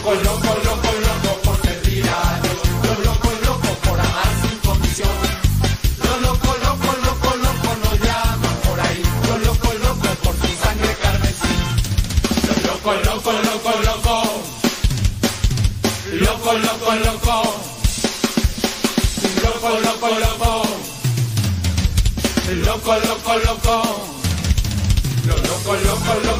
loco, loco, loco, loco por servir a Dios. Los locos, locos por amar sin condición. Los locos, locos, locos, locos nos llaman por ahí. Los locos, locos por su sangre carmesí. Los locos, locos, locos, locos. Loco, loco, loco. Loco, loco, loco. Loco, loco, loco. Los locos, locos, locos, locos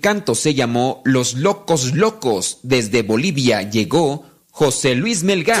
El canto se llamó Los Locos Locos. Desde Bolivia llegó José Luis Melgar.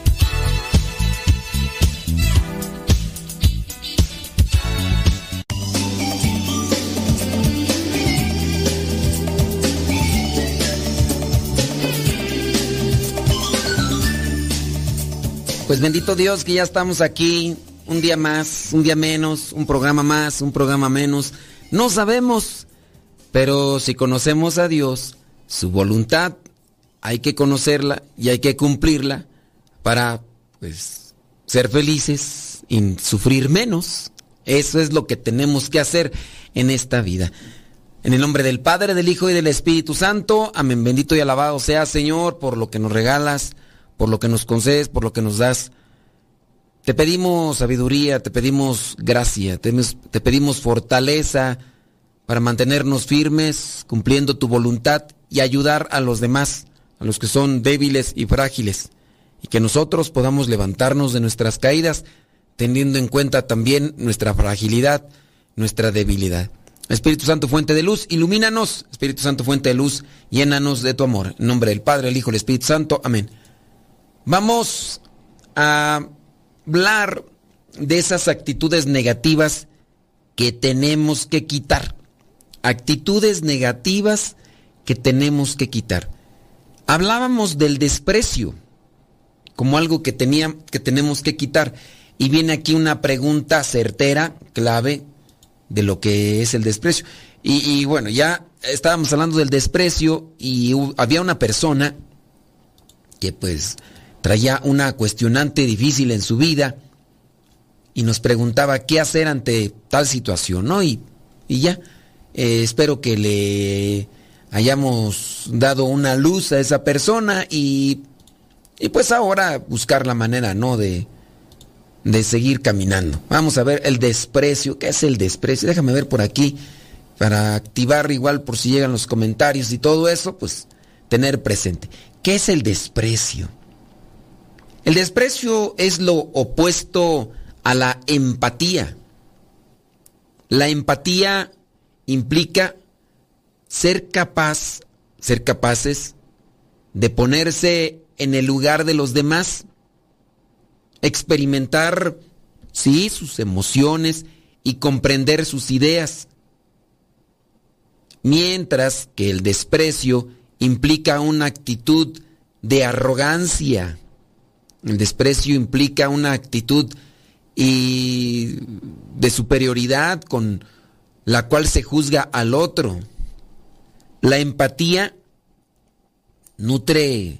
Pues bendito Dios que ya estamos aquí, un día más, un día menos, un programa más, un programa menos. No sabemos, pero si conocemos a Dios, su voluntad, hay que conocerla y hay que cumplirla para, pues, ser felices y sufrir menos. Eso es lo que tenemos que hacer en esta vida. En el nombre del Padre, del Hijo y del Espíritu Santo. Amén. Bendito y alabado sea, Señor, por lo que nos regalas por lo que nos concedes, por lo que nos das. Te pedimos sabiduría, te pedimos gracia, te, pedimos fortaleza para mantenernos firmes, cumpliendo tu voluntad y ayudar a los demás, a los que son débiles y frágiles, y que nosotros podamos levantarnos de nuestras caídas, teniendo en cuenta también nuestra fragilidad, nuestra debilidad. Espíritu Santo, fuente de luz, ilumínanos. Espíritu Santo, fuente de luz, llénanos de tu amor. En nombre del Padre, el Hijo y el Espíritu Santo. Amén. Vamos a hablar de esas actitudes negativas que tenemos que quitar. Actitudes negativas que tenemos que quitar. Hablábamos del desprecio como algo que, tenía, que tenemos que quitar. Y viene aquí una pregunta certera, clave, de lo que es el desprecio. Y, y bueno, ya estábamos hablando del desprecio y había una persona que pues traía una cuestionante difícil en su vida y nos preguntaba qué hacer ante tal situación, ¿no? Y, y ya, eh, espero que le hayamos dado una luz a esa persona y, y pues ahora buscar la manera, ¿no? De, de seguir caminando. Vamos a ver el desprecio. ¿Qué es el desprecio? Déjame ver por aquí para activar igual por si llegan los comentarios y todo eso, pues tener presente. ¿Qué es el desprecio? El desprecio es lo opuesto a la empatía. La empatía implica ser capaz, ser capaces de ponerse en el lugar de los demás, experimentar, sí, sus emociones y comprender sus ideas. Mientras que el desprecio implica una actitud de arrogancia, el desprecio implica una actitud y de superioridad con la cual se juzga al otro. La empatía nutre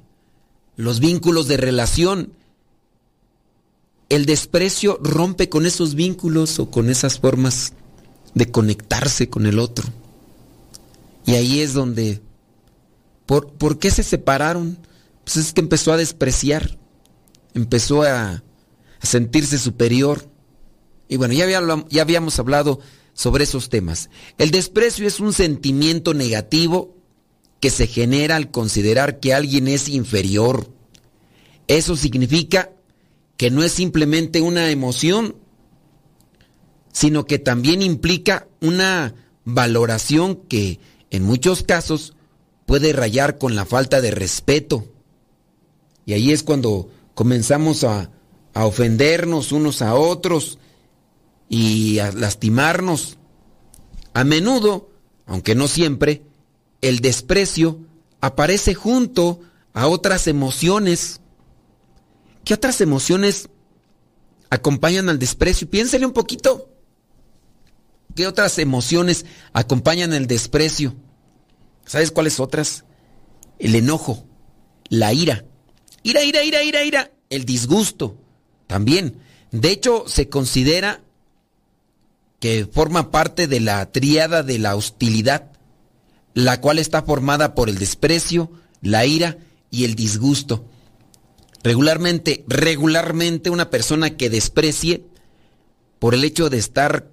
los vínculos de relación. El desprecio rompe con esos vínculos o con esas formas de conectarse con el otro. Y ahí es donde... ¿Por, ¿por qué se separaron? Pues es que empezó a despreciar empezó a, sentirse superior. Y bueno, ya, ya habíamos hablado sobre esos temas. El desprecio es un sentimiento negativo que se genera al considerar que alguien es inferior. Eso significa que no es simplemente una emoción, sino que también implica una valoración que en muchos casos puede rayar con la falta de respeto. Y ahí es cuando comenzamos a, a ofendernos unos a otros y a lastimarnos. A menudo, aunque no siempre, el desprecio aparece junto a otras emociones. ¿Qué otras emociones acompañan al desprecio? Piénsele un poquito. ¿Qué otras emociones acompañan el desprecio? ¿Sabes cuáles otras? El enojo, la ira. Ira, ira, ira, ira, ira. El disgusto también. De hecho, se considera que forma parte de la tríada de la hostilidad, la cual está formada por el desprecio, la ira y el disgusto. Regularmente, regularmente una persona que desprecie por el hecho de estar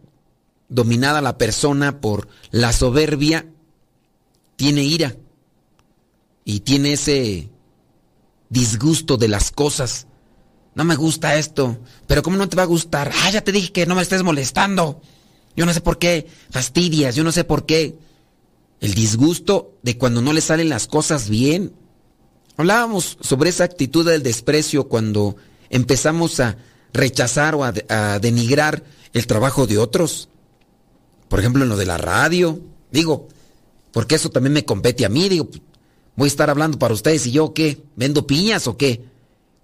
dominada la persona por la soberbia, tiene ira y tiene ese disgusto de las cosas. No me gusta esto, pero ¿cómo no te va a gustar? Ah, ya te dije que no me estés molestando. Yo no sé por qué fastidias, yo no sé por qué. El disgusto de cuando no le salen las cosas bien. Hablábamos sobre esa actitud del desprecio cuando empezamos a rechazar o a, denigrar el trabajo de otros. Por ejemplo, en lo de la radio. Digo, porque eso también me compete a mí. Digo, voy a estar hablando para ustedes y yo qué, ¿vendo piñas o qué?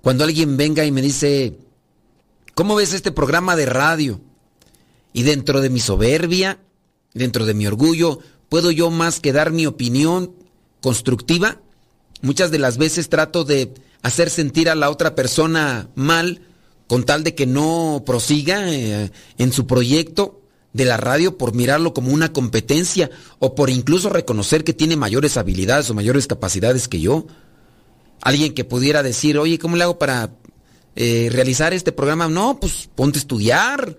Cuando alguien venga y me dice, ¿cómo ves este programa de radio? Y dentro de mi soberbia, dentro de mi orgullo, ¿puedo yo más que dar mi opinión constructiva? Muchas de las veces trato de hacer sentir a la otra persona mal con tal de que no prosiga eh, en su proyecto de la radio por mirarlo como una competencia o por incluso reconocer que tiene mayores habilidades o mayores capacidades que yo. Alguien que pudiera decir, oye, ¿cómo le hago para eh, realizar este programa? No, pues ponte a estudiar.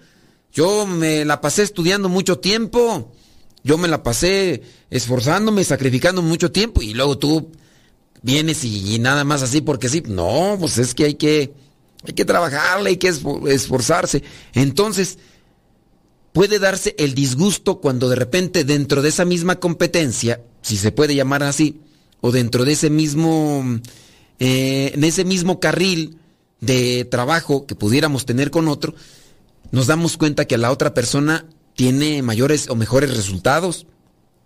Yo me la pasé estudiando mucho tiempo. Yo me la pasé esforzándome, sacrificando mucho tiempo y luego tú vienes y, y nada más así porque sí. No, pues es que hay que, hay que trabajarle, hay que esforzarse. Entonces, puede darse el disgusto cuando de repente dentro de esa misma competencia, si se puede llamar así, o dentro de ese mismo, eh, en ese mismo carril de trabajo que pudiéramos tener con otro, nos damos cuenta que la otra persona tiene mayores o mejores resultados,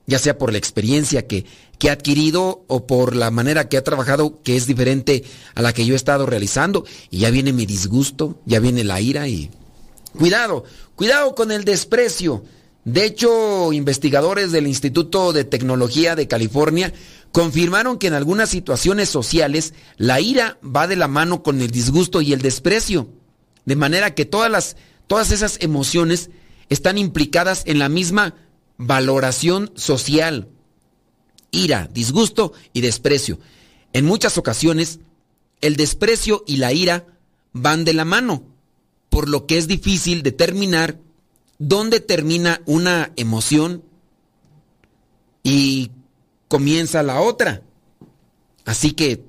ya sea por la experiencia que, que ha adquirido o por la manera que ha trabajado que es diferente a la que yo he estado realizando, y ya viene mi disgusto, ya viene la ira y... Cuidado, Cuidado con el desprecio. De hecho, investigadores del Instituto de Tecnología de California confirmaron que en algunas situaciones sociales la ira va de la mano con el disgusto y el desprecio. De manera que todas, las, todas esas emociones están implicadas en la misma valoración social. Ira, disgusto y desprecio. En muchas ocasiones, el desprecio y la ira van de la mano por lo que es difícil determinar dónde termina una emoción y comienza la otra. Así que,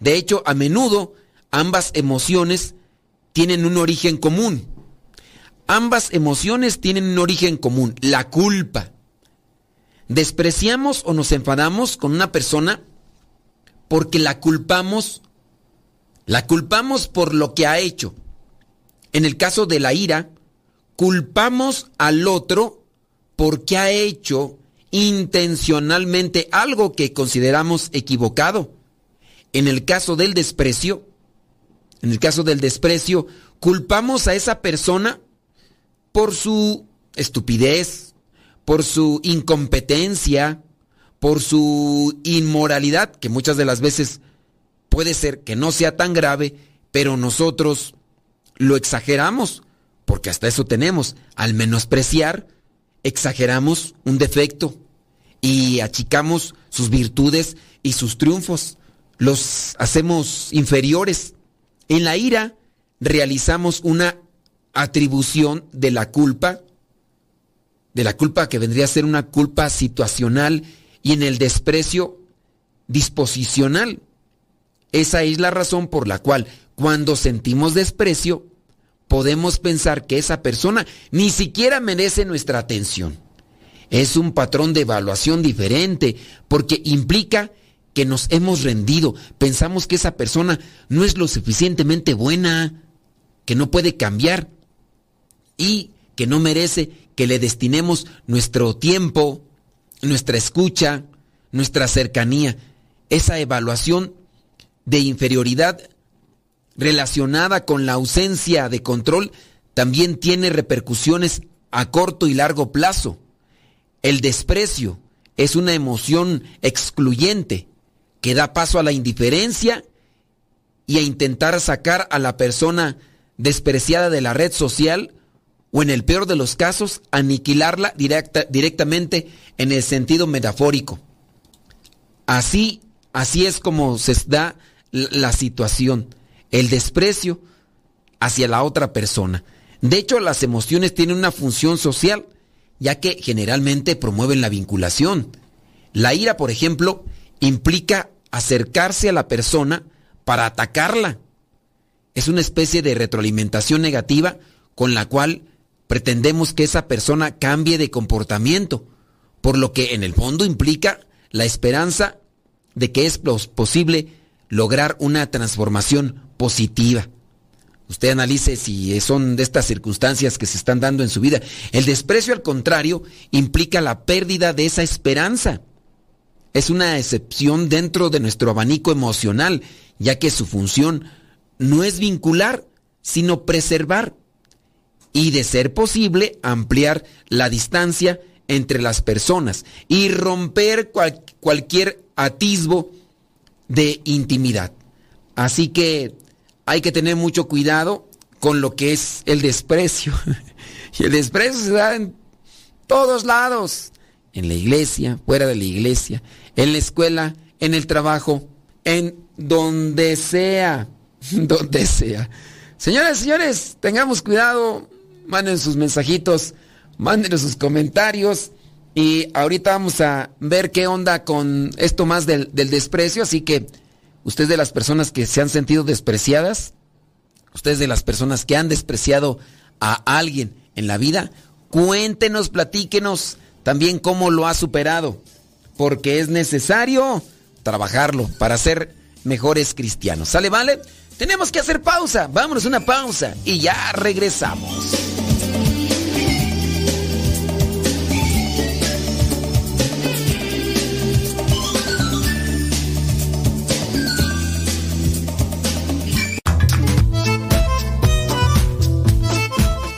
de hecho, a menudo ambas emociones tienen un origen común. Ambas emociones tienen un origen común, la culpa. Despreciamos o nos enfadamos con una persona porque la culpamos, la culpamos por lo que ha hecho en el caso de la ira, culpamos al otro porque ha hecho intencionalmente algo que consideramos equivocado. En el caso del desprecio, en el caso del desprecio, culpamos a esa persona por su estupidez, por su incompetencia, por su inmoralidad, que muchas de las veces puede ser que no sea tan grave, pero nosotros lo exageramos, porque hasta eso tenemos. Al menospreciar, exageramos un defecto y achicamos sus virtudes y sus triunfos. Los hacemos inferiores. En la ira realizamos una atribución de la culpa, de la culpa que vendría a ser una culpa situacional y en el desprecio disposicional. Esa es la razón por la cual cuando sentimos desprecio, podemos pensar que esa persona ni siquiera merece nuestra atención. Es un patrón de evaluación diferente porque implica que nos hemos rendido, pensamos que esa persona no es lo suficientemente buena, que no puede cambiar y que no merece que le destinemos nuestro tiempo, nuestra escucha, nuestra cercanía. Esa evaluación de inferioridad relacionada con la ausencia de control también tiene repercusiones a corto y largo plazo. El desprecio es una emoción excluyente que da paso a la indiferencia y a intentar sacar a la persona despreciada de la red social o en el peor de los casos aniquilarla directamente en el sentido metafórico. Así, así es como se da la situación, el desprecio hacia la otra persona. De hecho, las emociones tienen una función social, ya que generalmente promueven la vinculación. La ira, por ejemplo, implica acercarse a la persona para atacarla. Es una especie de retroalimentación negativa con la cual pretendemos que esa persona cambie de comportamiento, por lo que en el fondo implica la esperanza de que es posible lograr una transformación positiva. Usted analice si son de estas circunstancias que se están dando en su vida. El desprecio, al contrario, implica la pérdida de esa esperanza es una excepción dentro de nuestro abanico emocional, ya que su función no es vincular, sino preservar y, de ser posible, ampliar la distancia entre las personas y romper cualquier atisbo de intimidad. Así que hay que tener mucho cuidado con lo que es el desprecio. y el desprecio se da en todos lados en la iglesia, fuera de la iglesia, en la escuela, en el trabajo, en donde sea, donde sea. Señoras y señores, tengamos cuidado, manden sus mensajitos, manden sus comentarios y ahorita vamos a ver qué onda con esto más del, del desprecio, así que ustedes de las personas que se han sentido despreciadas, ustedes de las personas que han despreciado a alguien en la vida, cuéntenos, platíquenos también cómo lo ha superado, porque es necesario trabajarlo para ser mejores cristianos. ¿Sale, vale? Tenemos que hacer pausa, vámonos una pausa y ya regresamos.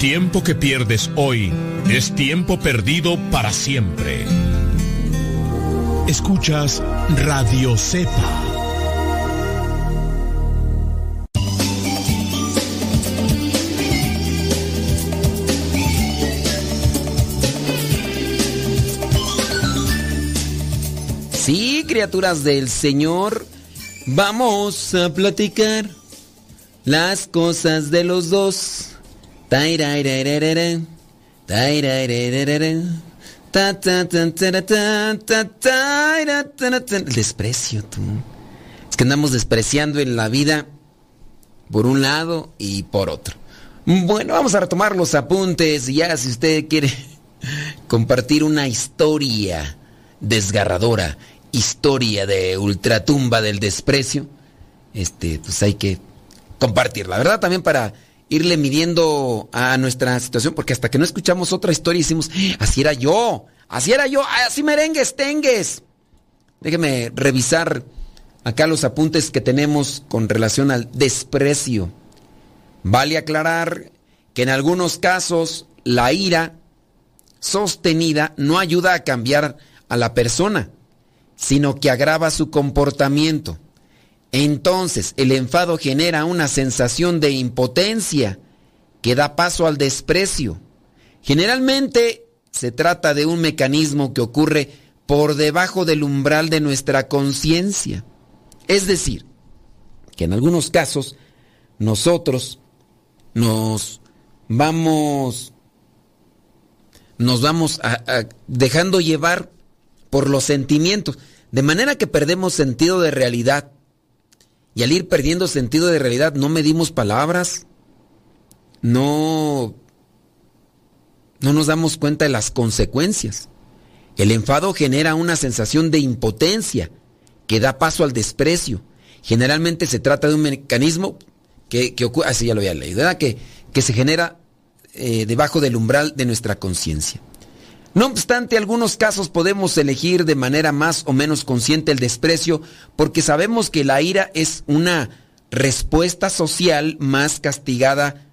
Tiempo que pierdes hoy es tiempo perdido para siempre. Escuchas Radio Cepa. Sí, criaturas del Señor, vamos a platicar las cosas de los dos. El desprecio, tú. Es que andamos despreciando en la vida por un lado y por otro. Bueno, vamos a retomar los apuntes. Ya, si usted quiere compartir una historia desgarradora, historia de ultratumba del desprecio, este, pues hay que compartirla, ¿verdad? También para irle midiendo a nuestra situación, porque hasta que no escuchamos otra historia hicimos, así era yo, así era yo, así merengues, tengues. Déjeme revisar acá los apuntes que tenemos con relación al desprecio. Vale aclarar que en algunos casos la ira sostenida no ayuda a cambiar a la persona, sino que agrava su comportamiento. Entonces el enfado genera una sensación de impotencia que da paso al desprecio. Generalmente se trata de un mecanismo que ocurre por debajo del umbral de nuestra conciencia. Es decir, que en algunos casos nosotros nos vamos nos vamos dejando llevar por los sentimientos, de manera que perdemos sentido de realidad. Y al ir perdiendo sentido de realidad no medimos palabras, no no nos damos cuenta de las consecuencias. El enfado genera una sensación de impotencia que da paso al desprecio. Generalmente se trata de un mecanismo que, ocurre, así ya lo había leído, Que, que se genera eh, debajo del umbral de nuestra conciencia. No obstante, algunos casos podemos elegir de manera más o menos consciente el desprecio porque sabemos que la ira es una respuesta social más castigada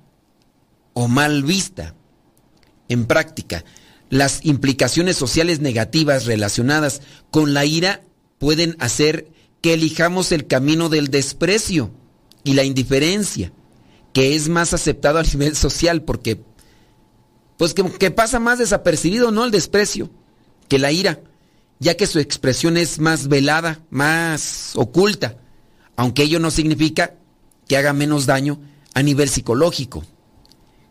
o mal vista. En práctica, las implicaciones sociales negativas relacionadas con la ira pueden hacer que elijamos el camino del desprecio y la indiferencia, que es más aceptado a nivel social porque pues que, pasa más desapercibido, ¿no? El desprecio que la ira, ya que su expresión es más velada, más oculta, aunque ello no significa que haga menos daño a nivel psicológico.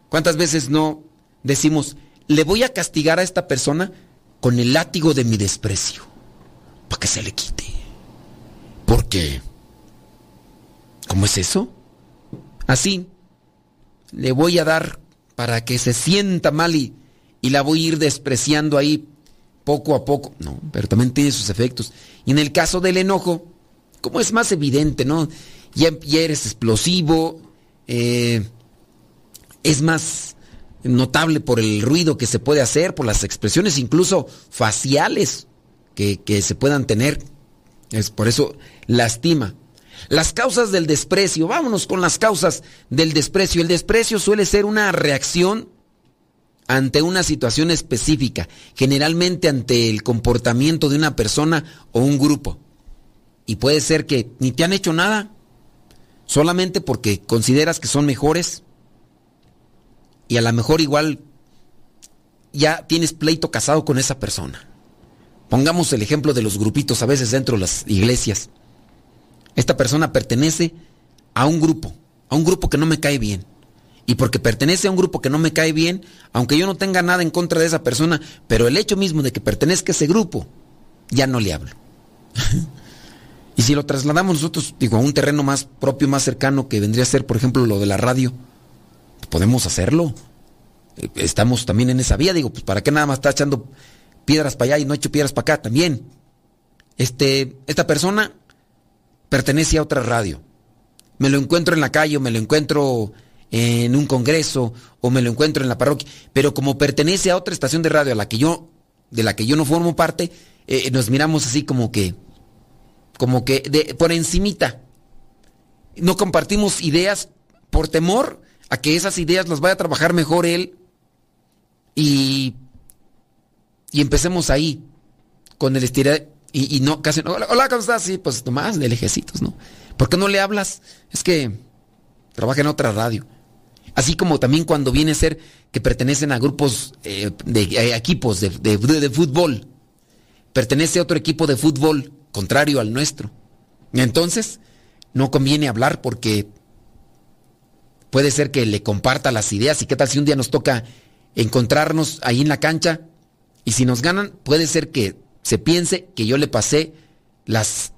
¿Cuántas veces no decimos, le voy a castigar a esta persona con el látigo de mi desprecio? para que se le quite. ¿Por qué? ¿Cómo es eso? Así, le voy a dar para que se sienta mal y, la voy a ir despreciando ahí poco a poco. No, pero también tiene sus efectos. Y en el caso del enojo, como es más evidente, ¿no? Ya, eres explosivo, eh, es más notable por el ruido que se puede hacer, por las expresiones incluso faciales que, se puedan tener. Es por eso lastima. Las causas del desprecio, vámonos con las causas del desprecio. El desprecio suele ser una reacción ante una situación específica, generalmente ante el comportamiento de una persona o un grupo. Y puede ser que ni te han hecho nada, solamente porque consideras que son mejores. Y a lo mejor igual ya tienes pleito casado con esa persona. Pongamos el ejemplo de los grupitos a veces dentro de las iglesias. Esta persona pertenece a un grupo, a un grupo que no me cae bien. Y porque pertenece a un grupo que no me cae bien, aunque yo no tenga nada en contra de esa persona, pero el hecho mismo de que pertenezca a ese grupo, ya no le hablo. y si lo trasladamos nosotros, digo, a un terreno más propio, más cercano, que vendría a ser, por ejemplo, lo de la radio, podemos hacerlo. Estamos también en esa vía, digo, pues para qué nada más está echando piedras para allá y no hecho piedras para acá también. Este, esta persona pertenece a otra radio. Me lo encuentro en la calle o me lo encuentro en un congreso o me lo encuentro en la parroquia, pero como pertenece a otra estación de radio a la que yo de la que yo no formo parte, eh, nos miramos así como que como que de, por encimita. No compartimos ideas por temor a que esas ideas las vaya a trabajar mejor él y y empecemos ahí, con el estirar y, no, casi no, hola, ¿cómo estás? Sí, pues nomás de lejecitos, ¿no? ¿Por qué no le hablas? Es que trabaja en otra radio. Así como también cuando viene a ser que pertenecen a grupos eh, de eh, equipos de, de, fútbol. Pertenece a otro equipo de fútbol contrario al nuestro. Entonces, no conviene hablar porque puede ser que le comparta las ideas. ¿Y qué tal si un día nos toca encontrarnos ahí en la cancha Y si nos ganan, puede ser que se piense que yo le pasé las,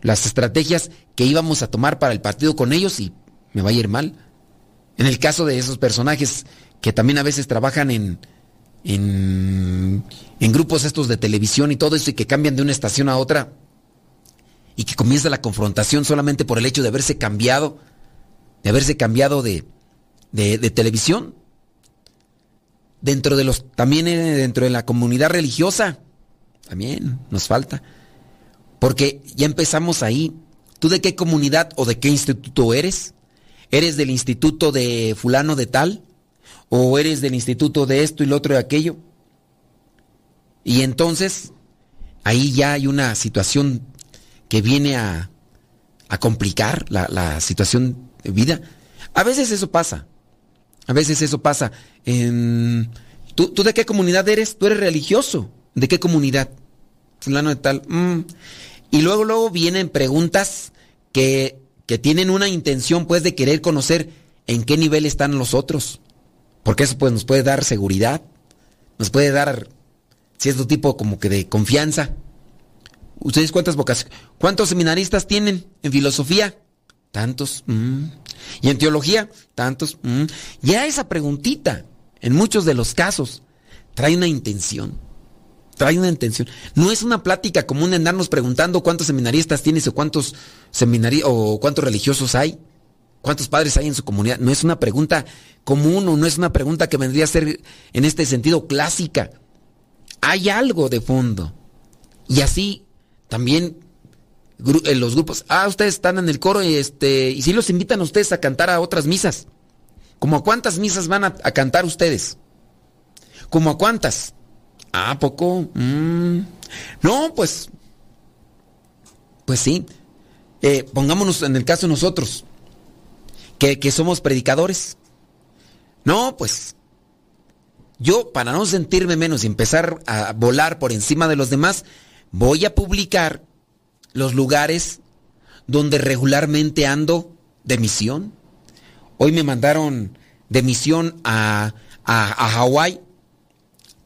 las estrategias que íbamos a tomar para el partido con ellos y me va a ir mal. En el caso de esos personajes que también a veces trabajan en, en, grupos estos de televisión y todo eso y que cambian de una estación a otra y que comienza la confrontación solamente por el hecho de haberse cambiado, de haberse cambiado de, de, de televisión. Dentro de los, también eh, dentro de la comunidad religiosa, también nos falta. Porque ya empezamos ahí. ¿Tú de qué comunidad o de qué instituto eres? ¿Eres del instituto de fulano de tal? ¿O eres del instituto de esto y lo otro y aquello? Y entonces, ahí ya hay una situación que viene a, a complicar la, situación de vida. A veces eso pasa. A veces eso pasa. En, ¿tú, ¿tú, de qué comunidad eres? Tú eres religioso. ¿De qué comunidad? De tal. Mm. Y luego, luego vienen preguntas que, que tienen una intención, pues, de querer conocer en qué nivel están los otros. Porque eso, pues, nos puede dar seguridad. Nos puede dar cierto tipo como que de confianza. ¿Ustedes cuántas vocaciones? ¿Cuántos seminaristas tienen en filosofía? Tantos. Mm. ¿Y en teología? Tantos. Mm. Ya esa preguntita, en muchos de los casos, trae una intención. Trae una intención. No es una plática común de andarnos preguntando cuántos seminaristas tienes o cuántos o cuántos religiosos hay. ¿Cuántos padres hay en su comunidad? No es una pregunta común o no es una pregunta que vendría a ser en este sentido clásica. Hay algo de fondo. Y así también en los grupos, ah, ustedes están en el coro y este, y si los invitan a ustedes a cantar a otras misas. ¿Como a cuántas misas van a, a cantar ustedes? ¿Como a cuántas? Ah, poco. Mm. No, pues, pues sí. Eh, pongámonos en el caso de nosotros, que, que somos predicadores. No, pues, yo para no sentirme menos y empezar a volar por encima de los demás, voy a publicar los lugares donde regularmente ando de misión. Hoy me mandaron de misión a, a, a Hawái,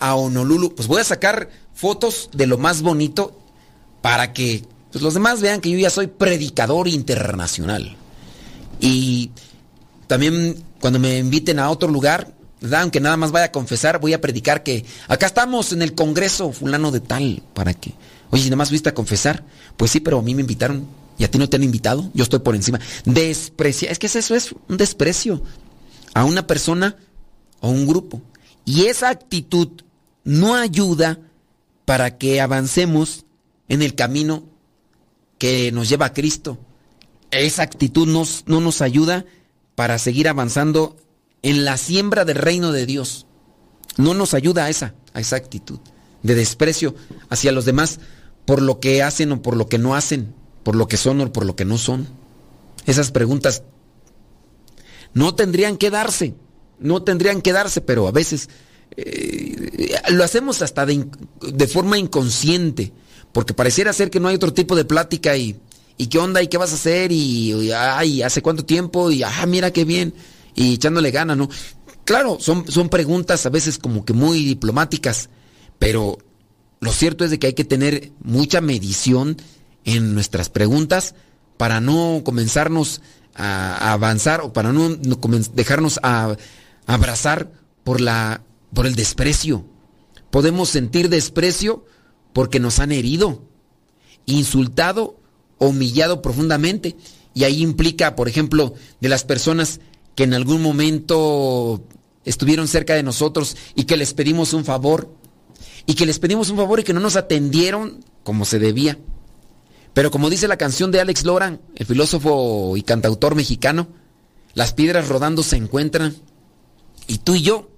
a Honolulu. Pues voy a sacar fotos de lo más bonito para que pues, los demás vean que yo ya soy predicador internacional. Y también cuando me inviten a otro lugar, aunque nada más vaya a confesar, voy a predicar que acá estamos en el Congreso fulano de tal, para que, oye, nada más fuiste a confesar, pues sí, pero a mí me invitaron y a ti no te han invitado, yo estoy por encima. Desprecia, es que eso es un desprecio a una persona o un grupo. Y esa actitud no ayuda para que avancemos en el camino que nos lleva a Cristo. Esa actitud no nos ayuda para seguir avanzando en la siembra del reino de Dios. No nos ayuda esa, a esa actitud de desprecio hacia los demás por lo que hacen o por lo que no hacen, por lo que son o por lo que no son. Esas preguntas no tendrían que darse, no tendrían que darse, pero a veces eh, lo hacemos hasta de, forma inconsciente, porque pareciera ser que no hay otro tipo de plática y, y qué onda y qué vas a hacer y, y ay, hace cuánto tiempo y ah, mira qué bien y echándole ganas, ¿no? Claro, son, son preguntas a veces como que muy diplomáticas, pero lo cierto es de que hay que tener mucha medición en nuestras preguntas para no comenzarnos a, avanzar o para no, no dejarnos a abrazar por, la, por el desprecio. Podemos sentir desprecio porque nos han herido, insultado, humillado profundamente. Y ahí implica, por ejemplo, de las personas que en algún momento estuvieron cerca de nosotros y que les pedimos un favor y que les pedimos un favor y que no nos atendieron como se debía. Pero como dice la canción de Alex Loran, el filósofo y cantautor mexicano, las piedras rodando se encuentran y tú y yo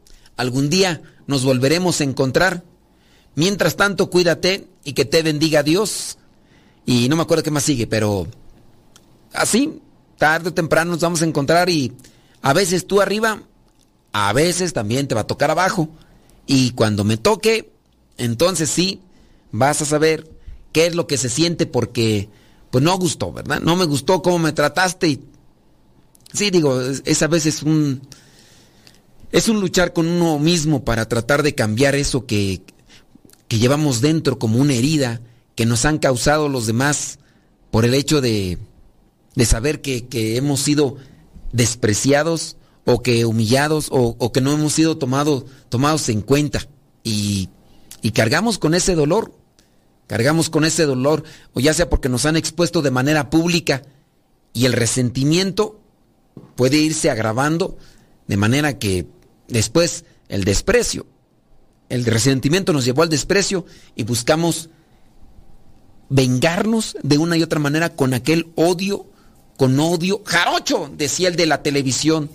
algún día nos volveremos a encontrar. Mientras tanto, cuídate y que te bendiga Dios. Y no me acuerdo qué más sigue, pero así, tarde o temprano nos vamos a encontrar y a veces tú arriba, a veces también te va a tocar abajo. Y cuando me toque, entonces sí, vas a saber qué es lo que se siente porque, pues no gustó, ¿verdad? No me gustó cómo me trataste y... Sí, digo, es, es a veces un... Es un luchar con uno mismo para tratar de cambiar eso que... que llevamos dentro como una herida que nos han causado los demás por el hecho de, de saber que, que, hemos sido despreciados o que humillados o, o que no hemos sido tomado, tomados en cuenta. Y, y cargamos con ese dolor, cargamos con ese dolor, o ya sea porque nos han expuesto de manera pública y el resentimiento puede irse agravando de manera que después el desprecio, el resentimiento nos llevó al desprecio y buscamos vengarnos de una y otra manera con aquel odio, con odio. Jarocho, decía el de la televisión.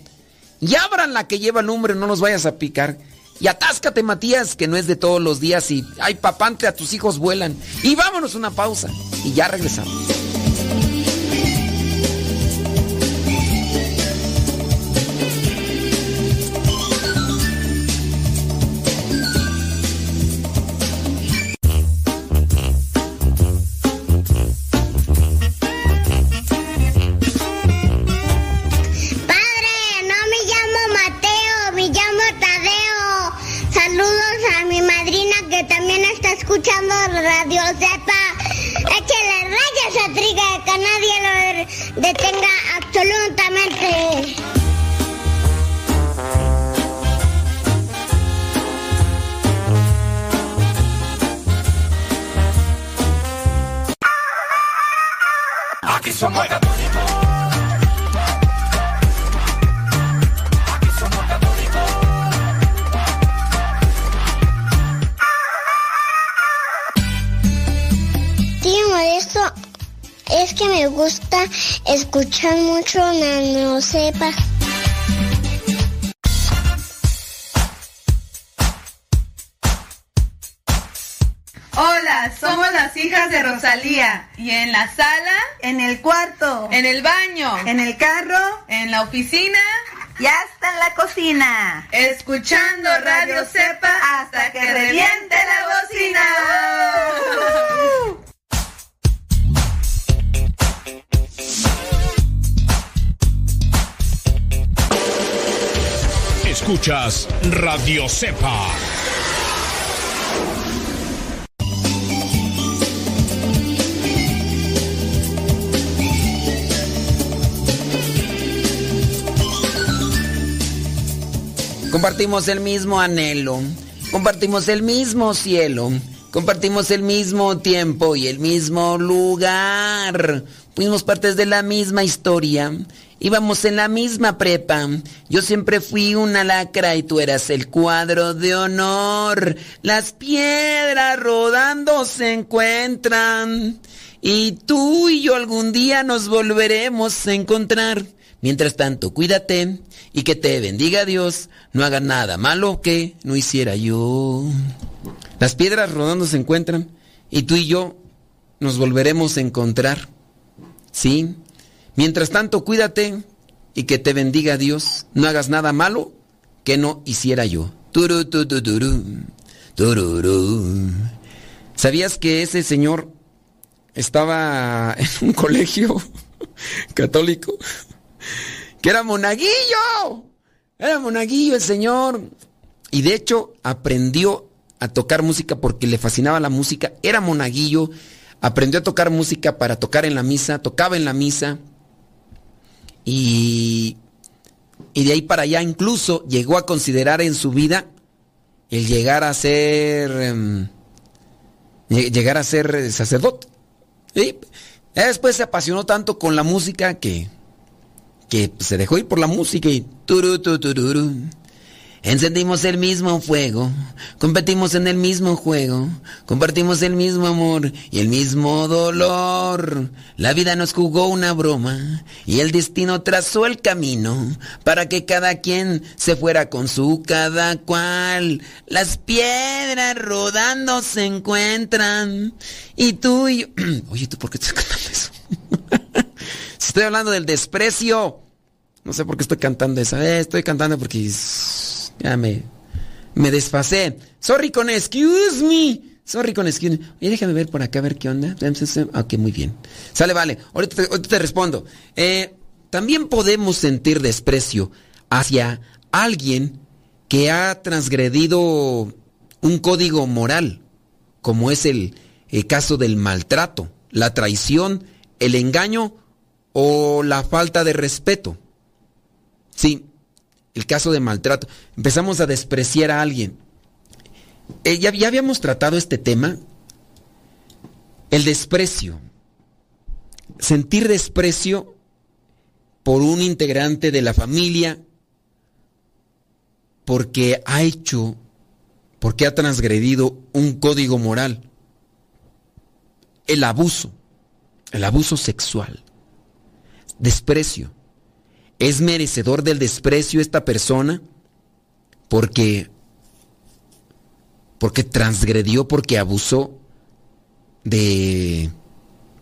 Y abran la que lleva el no nos vayas a picar. Y atáscate, Matías, que no es de todos los días. Y, ay, papante, a tus hijos vuelan. Y vámonos una pausa. Y ya regresamos. Detenga absolutamente. Aquí que me gusta escuchar mucho Nano Sepa. Hola, somos las hijas de Rosalía. ¿Y en la sala? En el cuarto. ¿En el baño? ¿En el carro? ¿En la oficina? Y hasta en la cocina. Escuchando Radio Cepa hasta que reviente la bocina. Escuchas Radio Cepa. Compartimos el mismo anhelo, compartimos el mismo cielo, compartimos el mismo tiempo y el mismo lugar. Fuimos partes de la misma historia. Íbamos en la misma prepa. Yo siempre fui una lacra y tú eras el cuadro de honor. Las piedras rodando se encuentran. Y tú y yo algún día nos volveremos a encontrar. Mientras tanto, cuídate y que te bendiga Dios. No hagas nada malo que no hiciera yo. Las piedras rodando se encuentran y tú y yo nos volveremos a encontrar. ¿Sí? Mientras tanto, cuídate y que te bendiga Dios. No hagas nada malo que no hiciera yo. ¿Sabías que ese señor estaba en un colegio católico? Que era monaguillo. Era monaguillo el señor. Y de hecho aprendió a tocar música porque le fascinaba la música. Era monaguillo aprendió a tocar música para tocar en la misa, tocaba en la misa y, y de ahí para allá incluso llegó a considerar en su vida el llegar a ser um, llegar a ser sacerdote. Y después se apasionó tanto con la música que, que se dejó ir por la música y Encendimos el mismo fuego, competimos en el mismo juego, compartimos el mismo amor y el mismo dolor. La vida nos jugó una broma y el destino trazó el camino para que cada quien se fuera con su cada cual. Las piedras rodando se encuentran y tú y yo... Oye, ¿tú por qué estás cantando eso? estoy hablando del desprecio, no sé por qué estoy cantando eso. Eh, estoy cantando porque... Ya me, me desfasé. Sorry con excuse me. Sorry con excuse me. Oye, déjame ver por acá, a ver qué onda. Ok, muy bien. Sale, vale. Ahorita te, respondo. Eh, también podemos sentir desprecio hacia alguien que ha transgredido un código moral. como es el, el caso del maltrato, la traición, el engaño o la falta de respeto. Sí, el caso de maltrato. Empezamos a despreciar a alguien. Eh, ya, ya habíamos tratado este tema. El desprecio. Sentir desprecio por un integrante de la familia porque ha hecho, porque ha transgredido un código moral. El abuso, el abuso sexual, desprecio. ¿Es merecedor del desprecio esta persona? Porque porque transgredió, porque abusó de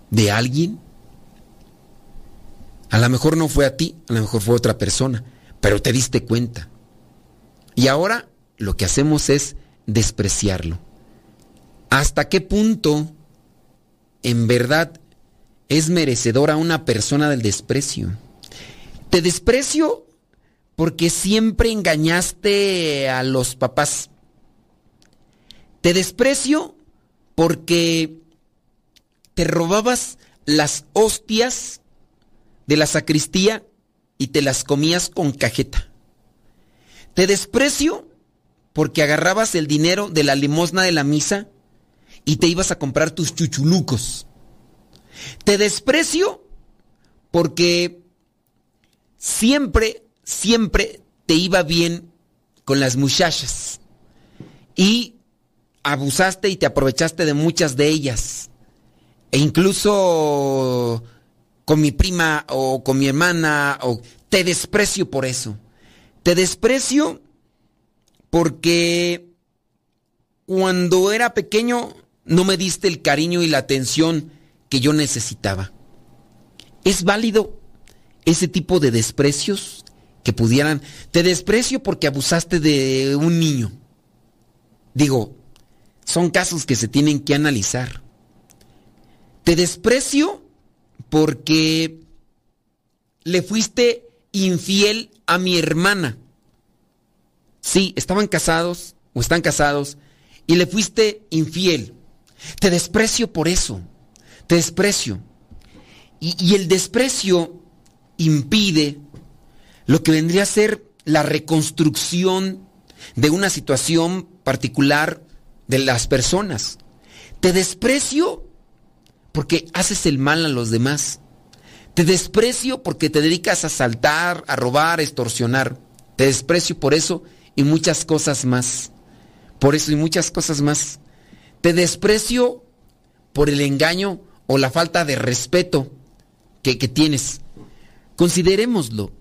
de alguien. A lo mejor no fue a ti, a lo mejor fue a otra persona, pero te diste cuenta. Y ahora lo que hacemos es despreciarlo. ¿Hasta qué punto en verdad es merecedora una persona del desprecio? Te desprecio porque siempre engañaste a los papás. Te desprecio porque te robabas las hostias de la sacristía y te las comías con cajeta. Te desprecio porque agarrabas el dinero de la limosna de la misa y te ibas a comprar tus chuchulucos. Te desprecio porque siempre, siempre te iba bien con las muchachas y abusaste y te aprovechaste de muchas de ellas. E incluso con mi prima o con mi hermana, o te desprecio por eso. Te desprecio porque cuando era pequeño no me diste el cariño y la atención que yo necesitaba. ¿Es válido ese tipo de desprecios que pudieran... Te desprecio porque abusaste de un niño. Digo, son casos que se tienen que analizar. Te desprecio porque le fuiste infiel a mi hermana. Sí, estaban casados o están casados y le fuiste infiel. Te desprecio por eso. Te desprecio. Y, y, el desprecio impide lo que vendría a ser la reconstrucción de una situación particular de las personas. Te desprecio porque haces el mal a los demás. Te desprecio porque te dedicas a saltar, a robar, a extorsionar. Te desprecio por eso y muchas cosas más. Por eso y muchas cosas más. Te desprecio por el engaño o la falta de respeto que, que tienes. Considerémoslo.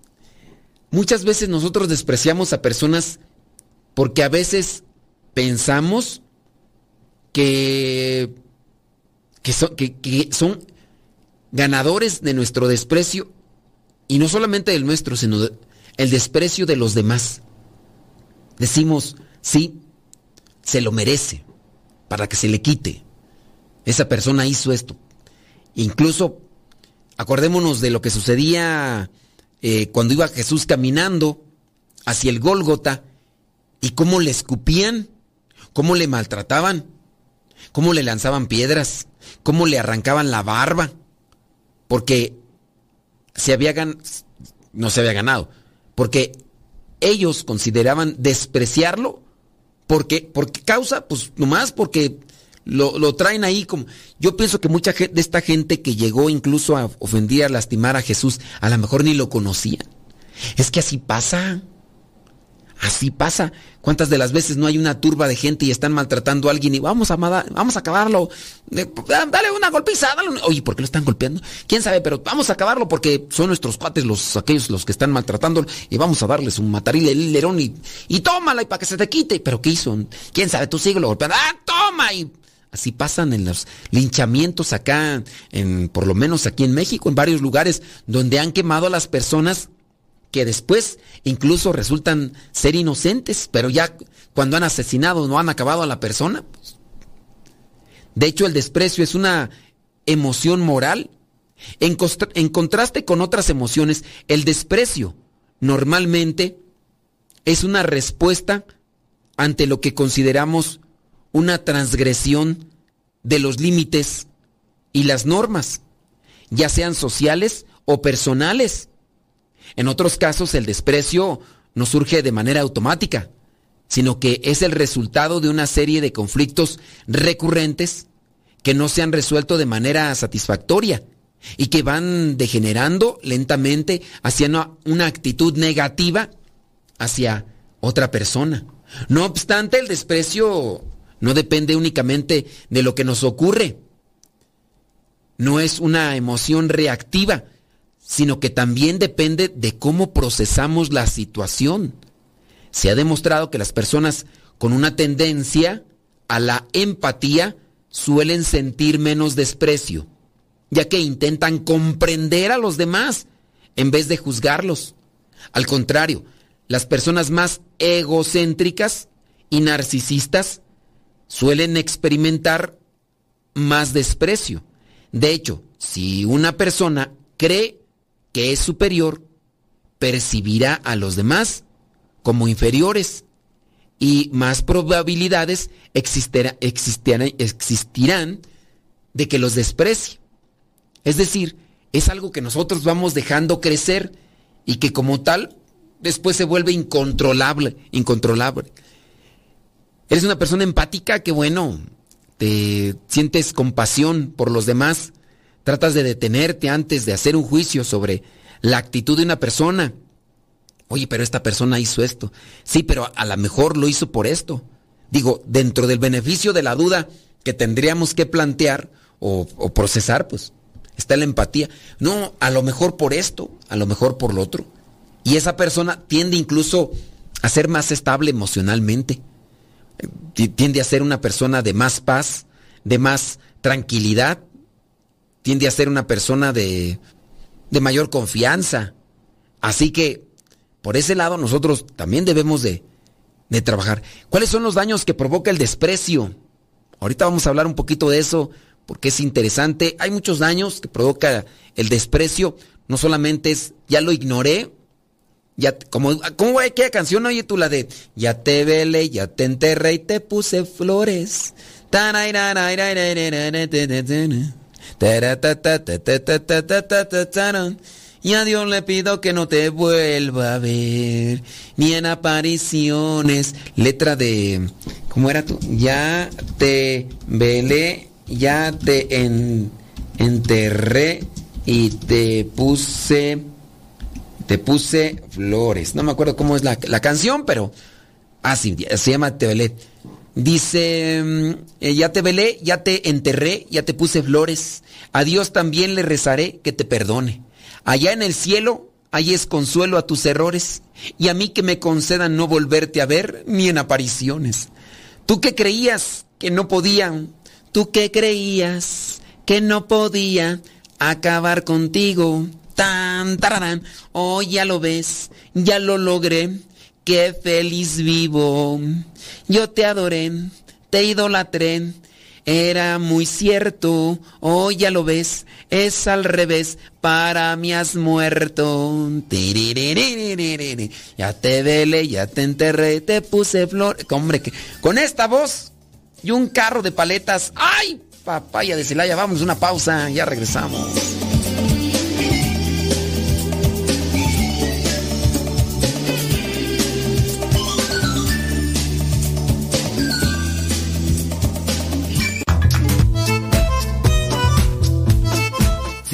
Muchas veces nosotros despreciamos a personas porque a veces pensamos que que son, ganadores de nuestro desprecio, y no solamente del nuestro, sino el desprecio de los demás. Decimos, sí, se lo merece, para que se le quite. Esa persona hizo esto. Incluso, acordémonos de lo que sucedía eh, cuando iba Jesús caminando hacia el Gólgota y cómo le escupían, cómo le maltrataban, cómo le lanzaban piedras, cómo le arrancaban la barba, porque se había no se había ganado, porque ellos consideraban despreciarlo, porque, porque causa, pues nomás porque lo, lo, traen ahí como... Yo pienso que mucha de esta gente que llegó incluso a ofender, a lastimar a Jesús, a lo mejor ni lo conocían. Es que así pasa. Así pasa. ¿Cuántas de las veces no hay una turba de gente y están maltratando a alguien y vamos a vamos a acabarlo? Eh, dale una golpiza, dale Oye, ¿por qué lo están golpeando? ¿Quién sabe? Pero vamos a acabarlo porque son nuestros cuates los aquellos los que están maltratando y vamos a darles un mataril el lerón y, y tómala y para que se te quite. ¿Pero qué hizo? ¿Quién sabe? Tú lo golpeando. ¡Ah, toma! Así pasan en los linchamientos acá, en, por lo menos aquí en México, en varios lugares donde han quemado a las personas que después incluso resultan ser inocentes, pero ya cuando han asesinado no han acabado a la persona. Pues. De hecho, el desprecio es una emoción moral. En, en contraste con otras emociones, el desprecio normalmente es una respuesta ante lo que consideramos una transgresión de los límites y las normas, ya sean sociales o personales. En otros casos el desprecio no surge de manera automática, sino que es el resultado de una serie de conflictos recurrentes que no se han resuelto de manera satisfactoria y que van degenerando lentamente hacia una, actitud negativa hacia otra persona. No obstante, el desprecio no depende únicamente de lo que nos ocurre. No es una emoción reactiva, sino que también depende de cómo procesamos la situación. Se ha demostrado que las personas con una tendencia a la empatía suelen sentir menos desprecio, ya que intentan comprender a los demás en vez de juzgarlos. Al contrario, las personas más egocéntricas y narcisistas suelen experimentar más desprecio. De hecho, si una persona cree que es superior, percibirá a los demás como inferiores y más probabilidades existirán de que los desprecie. Es decir, es algo que nosotros vamos dejando crecer y que como tal después se vuelve incontrolable, incontrolable. Eres una persona empática que bueno, te sientes compasión por los demás, tratas de detenerte antes de hacer un juicio sobre la actitud de una persona. Oye, pero esta persona hizo esto. Sí, pero a lo mejor lo hizo por esto. Digo, dentro del beneficio de la duda que tendríamos que plantear o, o procesar, pues está la empatía. No, a lo mejor por esto, a lo mejor por lo otro. Y esa persona tiende incluso a ser más estable emocionalmente. Tiende a ser una persona de más paz, de más tranquilidad. Tiende a ser una persona de, de mayor confianza. Así que, por ese lado, nosotros también debemos de, de trabajar. ¿Cuáles son los daños que provoca el desprecio? Ahorita vamos a hablar un poquito de eso porque es interesante. Hay muchos daños que provoca el desprecio. No solamente es, ya lo ignoré, ya, como, ¿Cómo aquella canción? Oye tú la de Ya te velé, ya te enterré y te puse flores. Y a Dios le pido que no te vuelva a ver, ni en apariciones. Letra de. ¿Cómo era tú? Ya te velé, ya te enterré y te puse te puse flores. No me acuerdo cómo es la, canción, pero. Ah, sí, se llama Te. Dice, mm, eh, ya te velé, ya te enterré, ya te puse flores. A Dios también le rezaré que te perdone. Allá en el cielo, ahí es consuelo a tus errores. Y a mí que me concedan no volverte a ver ni en apariciones. Tú que creías que no podían, tú que creías que no podía acabar contigo Tan, tararán. Oh, ya lo ves, ya lo logré. Qué feliz vivo. Yo te adoré, te idolatré. Era muy cierto, oh ya lo ves, es al revés, para mí has muerto. Ya te velé, ya te enterré, te puse flor. Hombre, que con esta voz y un carro de paletas. ¡Ay! Papaya de Celaya, vamos, una pausa, ya regresamos.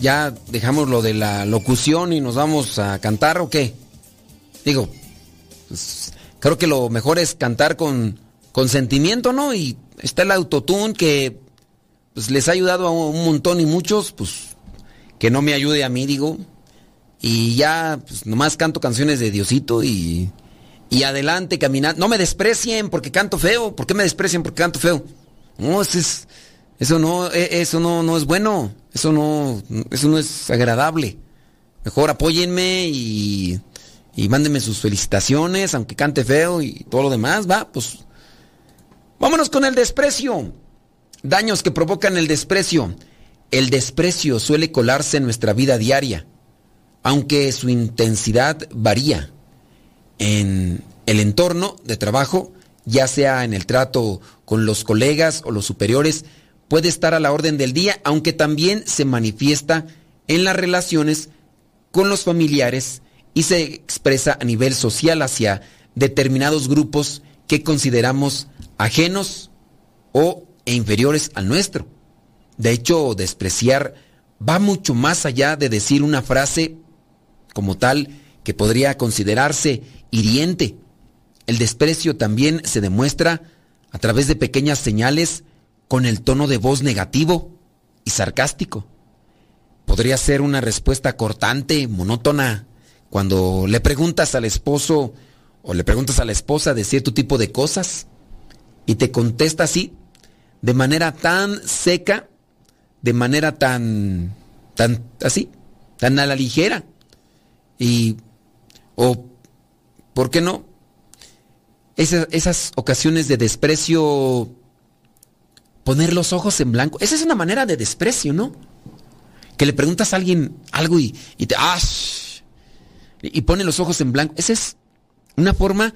¿Ya dejamos lo de la locución y nos vamos a cantar o qué? Digo, pues, creo que lo mejor es cantar con, con sentimiento, ¿no? Y está el autotune que pues, les ha ayudado a un montón y muchos, pues que no me ayude a mí, digo. Y ya, pues nomás canto canciones de Diosito y, y adelante caminando. No me desprecien porque canto feo. ¿Por qué me desprecian porque canto feo? No, eso es eso no, e, eso no, no es bueno. Eso no, eso no es agradable. Mejor apóyenme y, y mándenme sus felicitaciones, aunque cante feo y todo lo demás, va, pues. Vámonos con el desprecio. Daños que provocan el desprecio. El desprecio suele colarse en nuestra vida diaria, aunque su intensidad varía. En el entorno de trabajo, ya sea en el trato con los colegas o los superiores, puede estar a la orden del día, aunque también se manifiesta en las relaciones con los familiares y se expresa a nivel social hacia determinados grupos que consideramos ajenos o e inferiores al nuestro. De hecho, despreciar va mucho más allá de decir una frase como tal que podría considerarse hiriente. El desprecio también se demuestra a través de pequeñas señales con el tono de voz negativo y sarcástico. Podría ser una respuesta cortante, monótona, cuando le preguntas al esposo o le preguntas a la esposa de cierto tipo de cosas y te contesta así, de manera tan seca, de manera tan, tan así, tan a la ligera. Y, o, ¿por qué no? Esas, esas ocasiones de desprecio poner los ojos en blanco. Esa es una manera de desprecio, ¿no? Que le preguntas a alguien algo y, te... ¡Ah! Y pone los ojos en blanco. Esa es una forma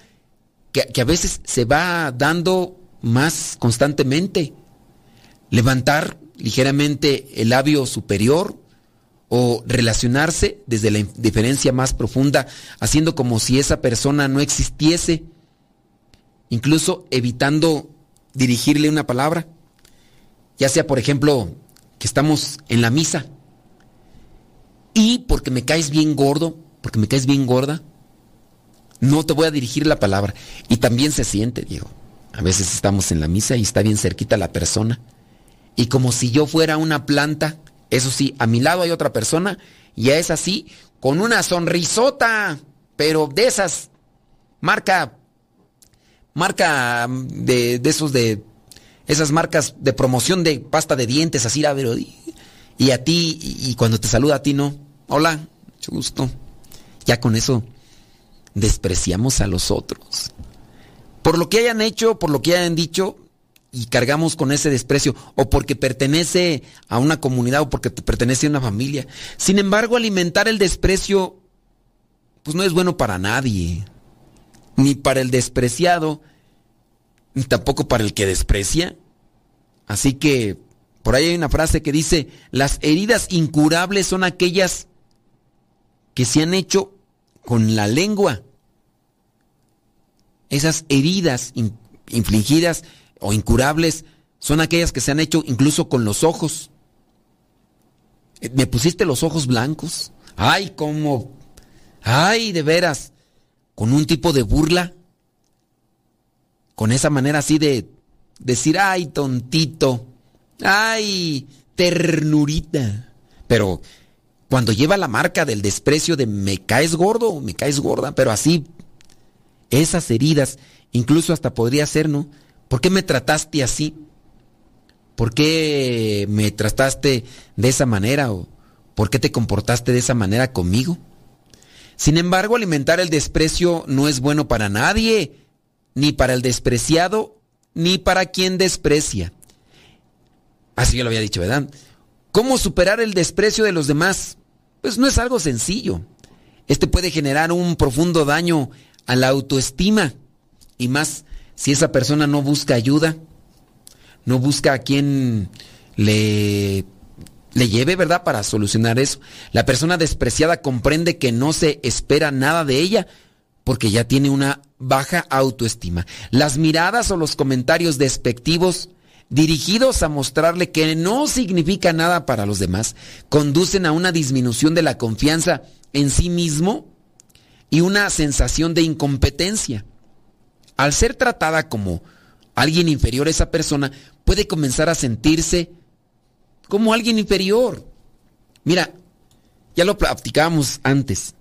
que, que a veces se va dando más constantemente. Levantar ligeramente el labio superior o relacionarse desde la diferencia más profunda, haciendo como si esa persona no existiese, incluso evitando dirigirle una palabra. Ya sea, por ejemplo, que estamos en la misa y porque me caes bien gordo, porque me caes bien gorda, no te voy a dirigir la palabra. Y también se siente, Diego. A veces estamos en la misa y está bien cerquita la persona. Y como si yo fuera una planta, eso sí, a mi lado hay otra persona y es así, con una sonrisota, pero de esas, marca, marca de, de esos de esas marcas de promoción de pasta de dientes, así, a ver, y a ti, y cuando te saluda a ti, no. Hola, mucho gusto. Ya con eso despreciamos a los otros. Por lo que hayan hecho, por lo que hayan dicho, y cargamos con ese desprecio, o porque pertenece a una comunidad, o porque pertenece a una familia. Sin embargo, alimentar el desprecio, pues no es bueno para nadie. Ni para el despreciado, ni tampoco para el que desprecia. Así que por ahí hay una frase que dice, las heridas incurables son aquellas que se han hecho con la lengua. Esas heridas infligidas o incurables son aquellas que se han hecho incluso con los ojos. Eh, me pusiste los ojos blancos. Ay, cómo. Ay, de veras. con un tipo de burla, con esa manera así de decir, ay, tontito, ay, ternurita. Pero cuando lleva la marca del desprecio de me caes gordo, me caes gorda, pero así, esas heridas, incluso hasta podría ser, ¿no? ¿Por qué me trataste así? ¿Por qué me trataste de esa manera? ¿O por qué te comportaste de esa manera conmigo? Sin embargo, alimentar el desprecio no es bueno para nadie, ni para el despreciado, ni para quien desprecia. Así yo lo había dicho, ¿verdad? ¿Cómo superar el desprecio de los demás? Pues no es algo sencillo. Este puede generar un profundo daño a la autoestima y más si esa persona no busca ayuda, no busca a quien le le lleve, ¿verdad?, para solucionar eso. La persona despreciada comprende que no se espera nada de ella porque ya tiene una baja autoestima. Las miradas o los comentarios despectivos dirigidos a mostrarle que no significa nada para los demás conducen a una disminución de la confianza en sí mismo y una sensación de incompetencia. Al ser tratada como alguien inferior a esa persona, puede comenzar a sentirse como alguien inferior. Mira, ya lo platicábamos antes.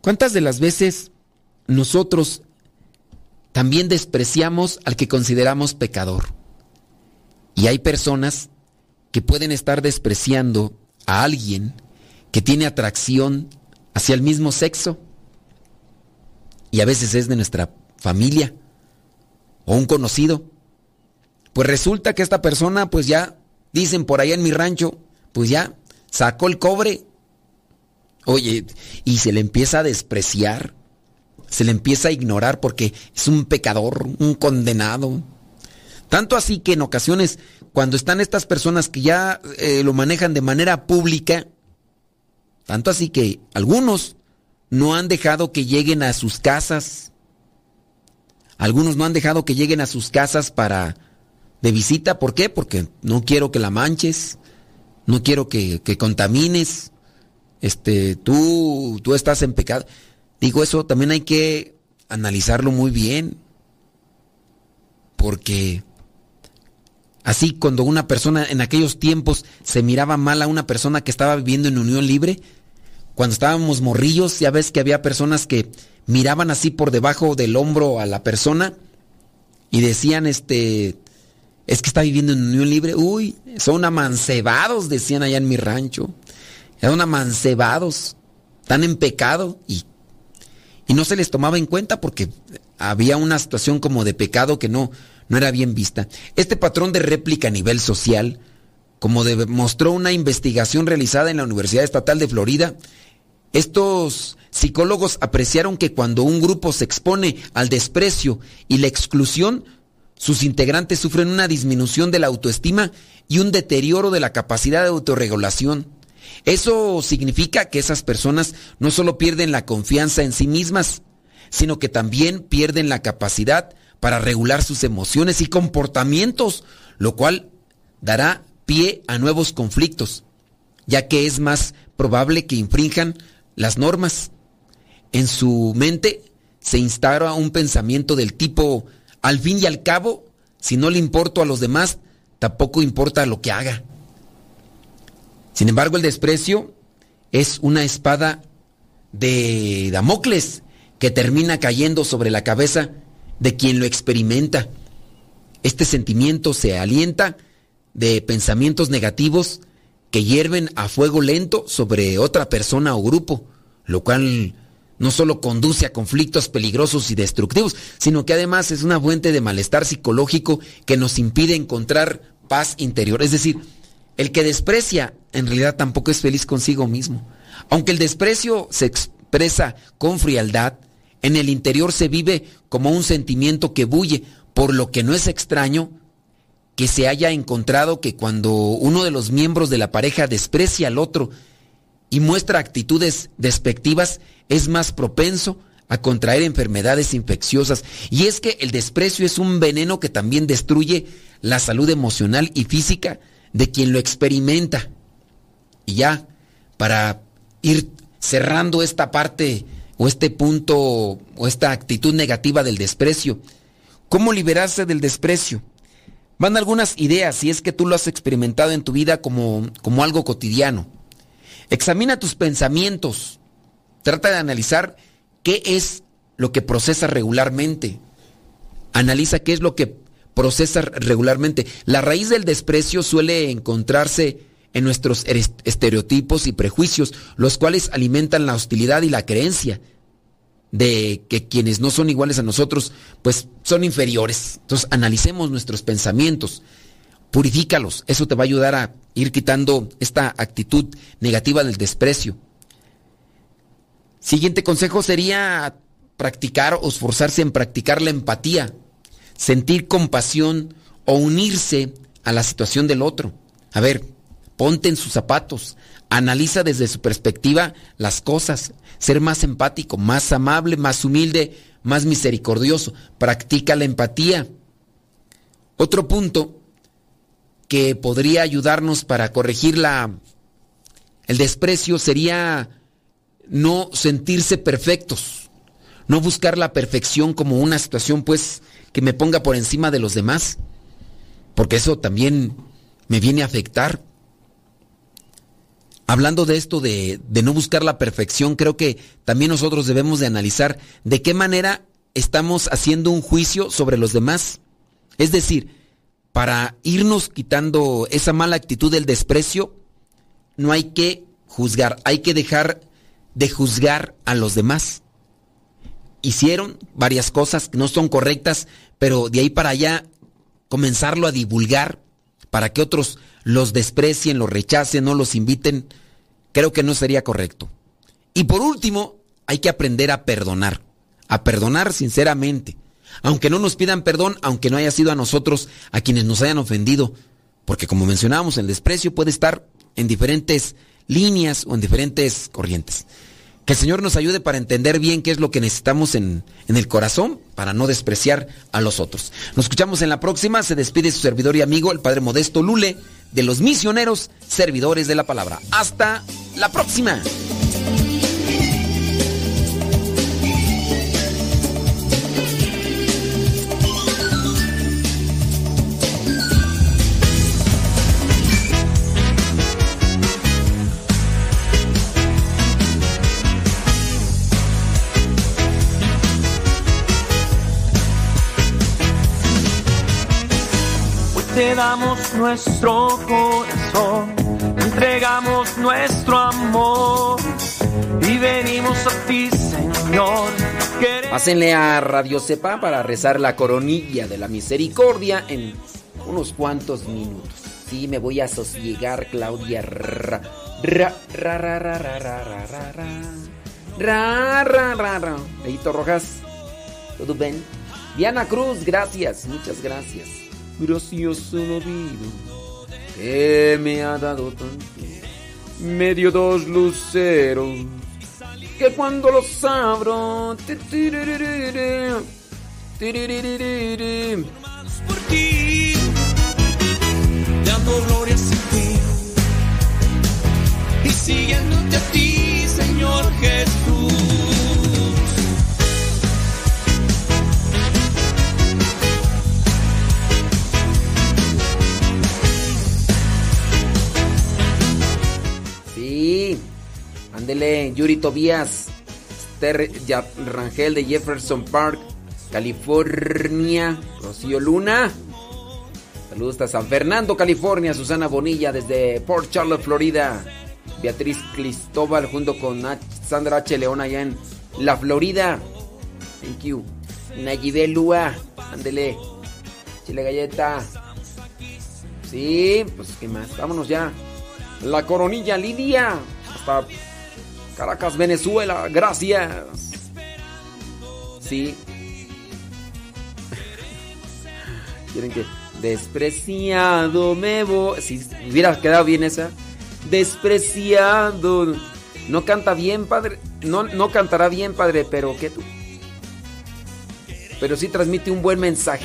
¿Cuántas de las veces nosotros también despreciamos al que consideramos pecador? Y hay personas que pueden estar despreciando a alguien que tiene atracción hacia el mismo sexo. Y a veces es de nuestra familia o un conocido. Pues resulta que esta persona pues ya Dicen por allá en mi rancho, pues ya sacó el cobre. Oye, y se le empieza a despreciar, se le empieza a ignorar porque es un pecador, un condenado. Tanto así que en ocasiones, cuando están estas personas que ya eh, lo manejan de manera pública, tanto así que algunos no han dejado que lleguen a sus casas, algunos no han dejado que lleguen a sus casas para de visita. ¿Por qué? Porque no quiero que la manches, no quiero que, contamines, este, tú, tú estás en pecado. Digo, eso también hay que analizarlo muy bien, porque así cuando una persona en aquellos tiempos se miraba mal a una persona que estaba viviendo en unión libre, cuando estábamos morrillos, ya ves que había personas que miraban así por debajo del hombro a la persona y decían, este, es que está viviendo en unión libre. Uy, son amancebados, decían allá en mi rancho. Son amancebados, están en pecado y, y no se les tomaba en cuenta porque había una situación como de pecado que no, no era bien vista. Este patrón de réplica a nivel social, como demostró una investigación realizada en la Universidad Estatal de Florida, estos psicólogos apreciaron que cuando un grupo se expone al desprecio y la exclusión, sus integrantes sufren una disminución de la autoestima y un deterioro de la capacidad de autorregulación. Eso significa que esas personas no solo pierden la confianza en sí mismas, sino que también pierden la capacidad para regular sus emociones y comportamientos, lo cual dará pie a nuevos conflictos, ya que es más probable que infrinjan las normas. En su mente se instala un pensamiento del tipo al fin y al cabo, si no le importo a los demás, tampoco importa lo que haga. Sin embargo, el desprecio es una espada de Damocles que termina cayendo sobre la cabeza de quien lo experimenta. Este sentimiento se alienta de pensamientos negativos que hierven a fuego lento sobre otra persona o grupo, lo cual no solo conduce a conflictos peligrosos y destructivos, sino que además es una fuente de malestar psicológico que nos impide encontrar paz interior. Es decir, el que desprecia en realidad tampoco es feliz consigo mismo. Aunque el desprecio se expresa con frialdad, en el interior se vive como un sentimiento que bulle, por lo que no es extraño que se haya encontrado que cuando uno de los miembros de la pareja desprecia al otro y muestra actitudes despectivas, es más propenso a contraer enfermedades infecciosas. Y es que el desprecio es un veneno que también destruye la salud emocional y física de quien lo experimenta. Y ya, para ir cerrando esta parte o este punto o esta actitud negativa del desprecio. ¿Cómo liberarse del desprecio? Van algunas ideas si es que tú lo has experimentado en tu vida como, como algo cotidiano. Examina tus pensamientos. Trata de analizar qué es lo que procesas regularmente. Analiza qué es lo que procesas regularmente. La raíz del desprecio suele encontrarse en nuestros estereotipos y prejuicios, los cuales alimentan la hostilidad y la creencia de que quienes no son iguales a nosotros, pues son inferiores. Entonces, analicemos nuestros pensamientos, purifícalos, eso te va a ayudar a ir quitando esta actitud negativa del desprecio. Siguiente consejo sería practicar o esforzarse en practicar la empatía, sentir compasión o unirse a la situación del otro. A ver, ponte en sus zapatos, analiza desde su perspectiva las cosas, ser más empático, más amable, más humilde, más misericordioso. Practica la empatía. Otro punto que podría ayudarnos para corregir la, el desprecio sería no sentirse perfectos, no buscar la perfección como una situación pues que me ponga por encima de los demás, porque eso también me viene a afectar hablando de esto de, no buscar la perfección, creo que también nosotros debemos de analizar de qué manera estamos haciendo un juicio sobre los demás. Es decir, para irnos quitando esa mala actitud del desprecio, no hay que juzgar, hay que dejar de juzgar a los demás. Hicieron varias cosas que no son correctas, pero de ahí para allá comenzarlo a divulgar para que otros los desprecien, los rechacen, no los inviten, creo que no sería correcto. Y por último, hay que aprender a perdonar, a perdonar sinceramente, aunque no nos pidan perdón, aunque no haya sido a nosotros a quienes nos hayan ofendido, porque como mencionábamos, el desprecio puede estar en diferentes líneas o en diferentes corrientes. Que el Señor nos ayude para entender bien qué es lo que necesitamos en, en, el corazón para no despreciar a los otros. Nos escuchamos en la próxima. Se despide su servidor y amigo, el Padre Modesto Lule, de los misioneros servidores de la palabra. Hasta la próxima. Te damos nuestro corazón, entregamos nuestro amor y venimos a ti, Señor. Pásenle a Radio Cepa para rezar la coronilla de la misericordia en unos cuantos minutos. Sí, me voy a sosiegar, Claudia. Ra, ra, ra, ra, ra, ra, ra, ra, ra, ra, ra, ra, ra. Rojas, ¿todo bien? Diana Cruz, gracias, muchas gracias gracioso vida que me ha dado tanto. Medio dos luceros que cuando los abro por ti dando gloria y ti Señor Jesús Ándele, Yuri Tobías, Esther Rangel de Jefferson Park, California, Rocío Luna. Saludos hasta San Fernando, California, Susana Bonilla desde Port Charlotte, Florida. Beatriz Cristóbal junto con Sandra H. León allá en La Florida. Thank you. Nayibé Lua, ándele. Chile Galleta. Sí, pues qué más. Vámonos ya. La coronilla Lidia. Hasta Caracas, Venezuela, gracias. Sí. Quieren que despreciado me voy. Si hubiera quedado bien esa. Despreciado. No canta bien, padre. No, no cantará bien, padre, pero ¿qué tú? Pero sí transmite un buen mensaje.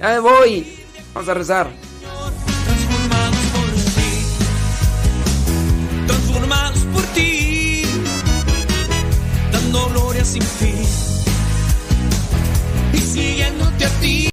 Ya me voy. Vamos a rezar. transformados por ti, dando gloria sin fin y siguiéndote a ti.